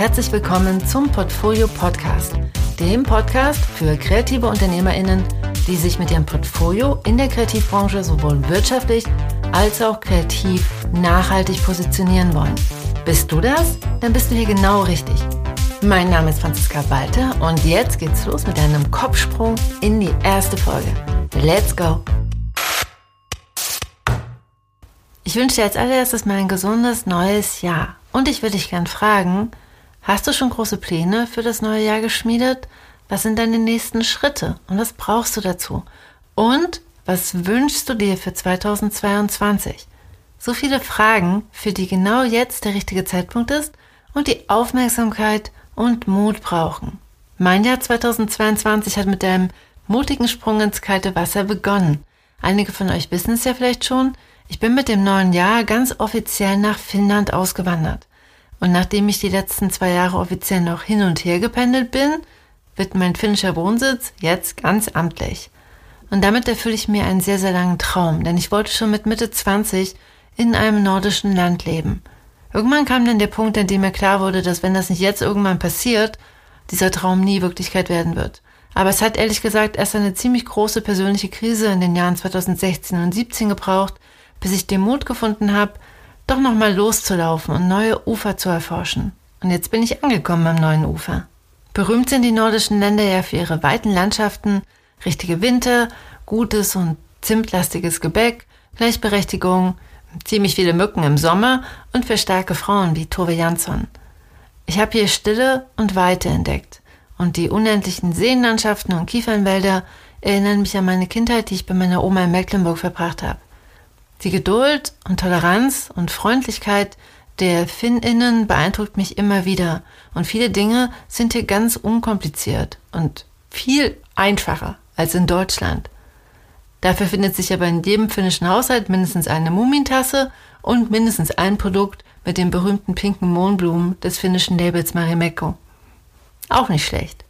herzlich willkommen zum Portfolio Podcast, dem Podcast für kreative UnternehmerInnen, die sich mit ihrem Portfolio in der Kreativbranche sowohl wirtschaftlich als auch kreativ nachhaltig positionieren wollen. Bist du das? Dann bist du hier genau richtig. Mein Name ist Franziska Walter und jetzt geht's los mit einem Kopfsprung in die erste Folge. Let's go! Ich wünsche dir als allererstes mal ein gesundes neues Jahr. Und ich würde dich gern fragen, hast du schon große Pläne für das neue Jahr geschmiedet? Was sind deine nächsten Schritte und was brauchst du dazu? Und was wünschst du dir für 2022? So viele Fragen, für die genau jetzt der richtige Zeitpunkt ist und die Aufmerksamkeit und Mut brauchen. Mein Jahr 2022 hat mit einem mutigen Sprung ins kalte Wasser begonnen. Einige von euch wissen es ja vielleicht schon, ich bin mit dem neuen Jahr ganz offiziell nach Finnland ausgewandert. Und nachdem ich die letzten zwei Jahre offiziell noch hin und her gependelt bin, wird mein finnischer Wohnsitz jetzt ganz amtlich. Und damit erfülle ich mir einen sehr, sehr langen Traum, denn ich wollte schon mit Mitte 20 in einem nordischen Land leben. Irgendwann kam dann der Punkt, an dem mir klar wurde, dass wenn das nicht jetzt irgendwann passiert, dieser Traum nie Wirklichkeit werden wird. Aber es hat ehrlich gesagt erst eine ziemlich große persönliche Krise in den Jahren 2016 und 17 gebraucht, bis ich den Mut gefunden habe, doch nochmal loszulaufen und neue Ufer zu erforschen. Und jetzt bin ich angekommen am neuen Ufer. Berühmt sind die nordischen Länder ja für ihre weiten Landschaften, richtige Winter, gutes und zimtlastiges Gebäck, Gleichberechtigung, ziemlich viele Mücken im Sommer und für starke Frauen wie Tove Jansson. Ich habe hier Stille und Weite entdeckt und die unendlichen Seenlandschaften und Kiefernwälder erinnern mich an meine Kindheit, die ich bei meiner Oma in Mecklenburg verbracht habe. Die Geduld und Toleranz und Freundlichkeit der Finninnen beeindruckt mich immer wieder und viele Dinge sind hier ganz unkompliziert und viel einfacher als in Deutschland. Dafür findet sich aber in jedem finnischen Haushalt mindestens eine Mumintasse und mindestens ein Produkt mit den berühmten pinken Mohnblumen des finnischen Labels Marimekko. Auch nicht schlecht.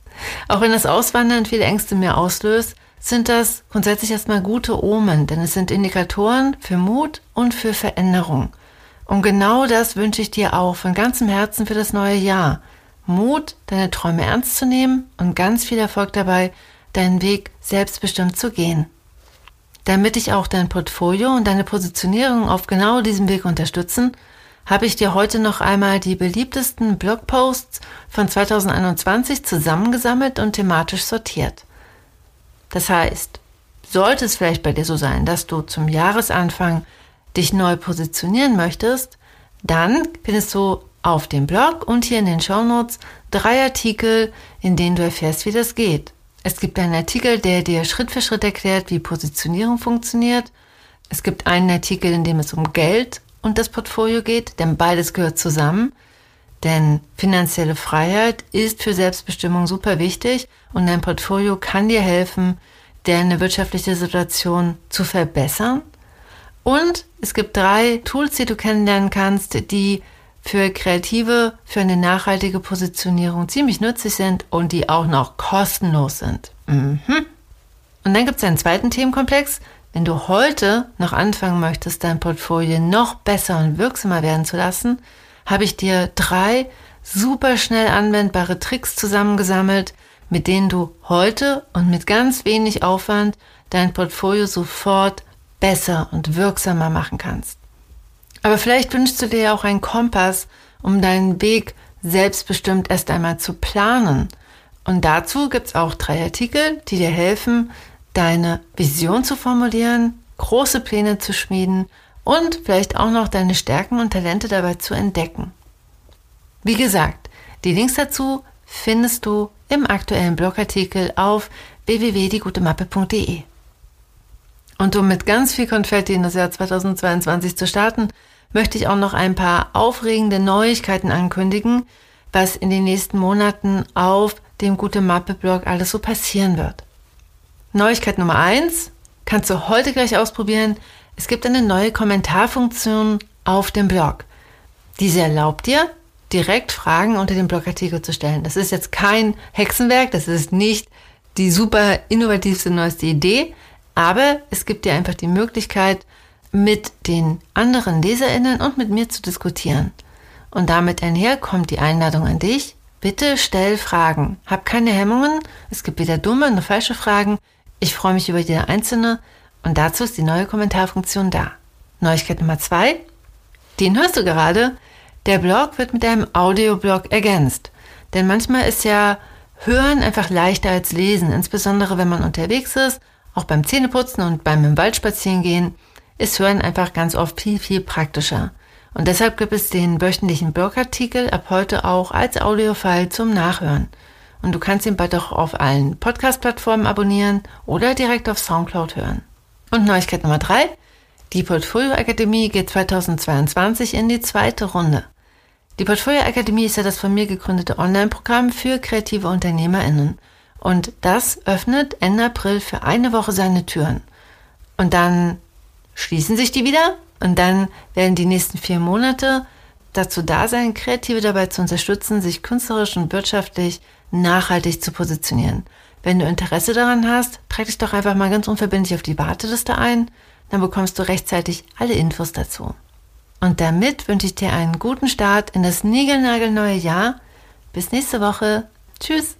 Auch wenn das Auswandern viele Ängste mehr auslöst, sind das grundsätzlich erstmal gute Omen, denn es sind Indikatoren für Mut und für Veränderung. Und genau das wünsche ich dir auch von ganzem Herzen für das neue Jahr. Mut, deine Träume ernst zu nehmen und ganz viel Erfolg dabei, deinen Weg selbstbestimmt zu gehen. Damit ich auch dein Portfolio und deine Positionierung auf genau diesem Weg unterstützen, habe ich dir heute noch einmal die beliebtesten Blogposts von 2021 zusammengesammelt und thematisch sortiert. Das heißt, sollte es vielleicht bei dir so sein, dass du zum Jahresanfang dich neu positionieren möchtest, dann findest du auf dem Blog und hier in den Shownotes drei Artikel, in denen du erfährst, wie das geht. Es gibt einen Artikel, der dir Schritt für Schritt erklärt, wie Positionierung funktioniert. Es gibt einen Artikel, in dem es um Geld und das Portfolio geht, denn beides gehört zusammen. Denn finanzielle Freiheit ist für Selbstbestimmung super wichtig und dein Portfolio kann dir helfen, deine wirtschaftliche Situation zu verbessern. Und es gibt drei Tools, die du kennenlernen kannst, die für Kreative, für eine nachhaltige Positionierung ziemlich nützlich sind und die auch noch kostenlos sind. Mhm. Und dann gibt es einen zweiten Themenkomplex. Wenn du heute noch anfangen möchtest, dein Portfolio noch besser und wirksamer werden zu lassen, habe ich dir drei super schnell anwendbare Tricks zusammengesammelt, mit denen du heute und mit ganz wenig Aufwand dein Portfolio sofort besser und wirksamer machen kannst. Aber vielleicht wünschst du dir ja auch einen Kompass, um deinen Weg selbstbestimmt erst einmal zu planen. Und dazu gibt's auch drei Artikel, die dir helfen, deine Vision zu formulieren, große Pläne zu schmieden und vielleicht auch noch deine Stärken und Talente dabei zu entdecken. Wie gesagt, die Links dazu findest du im aktuellen Blogartikel auf www.diegutemappe.de. Und um mit ganz viel Konfetti in das Jahr 2022 zu starten, möchte ich auch noch ein paar aufregende Neuigkeiten ankündigen, was in den nächsten Monaten auf dem Gute Mappe Blog alles so passieren wird. Neuigkeit Nummer eins kannst du heute gleich ausprobieren. Es gibt eine neue Kommentarfunktion auf dem Blog. Diese erlaubt dir, direkt Fragen unter dem Blogartikel zu stellen. Das ist jetzt kein Hexenwerk, das ist nicht die super innovativste neueste Idee, aber es gibt dir einfach die Möglichkeit, mit den anderen LeserInnen und mit mir zu diskutieren. Und damit einher kommt die Einladung an dich. Bitte stell Fragen. Hab keine Hemmungen. Es gibt weder dumme noch falsche Fragen. Ich freue mich über jede einzelne. Und dazu ist die neue Kommentarfunktion da. Neuigkeit Nummer zwei. Den hörst du gerade. Der Blog wird mit einem Audioblog ergänzt. Denn manchmal ist ja Hören einfach leichter als Lesen, insbesondere wenn man unterwegs ist, auch beim Zähneputzen und beim im Wald spazieren gehen, ist Hören einfach ganz oft viel, viel praktischer. Und deshalb gibt es den wöchentlichen Blogartikel ab heute auch als Audiofile zum Nachhören. Und du kannst ihn bald auch auf allen Podcast-Plattformen abonnieren oder direkt auf Soundcloud hören. Und Neuigkeit Nummer drei. Die Portfolio Akademie geht 2022 in die zweite Runde. Die Portfolio Akademie ist ja das von mir gegründete Online-Programm für kreative UnternehmerInnen. Und das öffnet Ende April für eine Woche seine Türen. Und dann schließen sich die wieder und dann werden die nächsten vier Monate dazu da sein, Kreative dabei zu unterstützen, sich künstlerisch und wirtschaftlich nachhaltig zu positionieren. Wenn du Interesse daran hast, trag dich doch einfach mal ganz unverbindlich auf die Warteliste ein, dann bekommst du rechtzeitig alle Infos dazu. Und damit wünsche ich dir einen guten Start in das niegelnagelneue Jahr. Bis nächste Woche. Tschüss.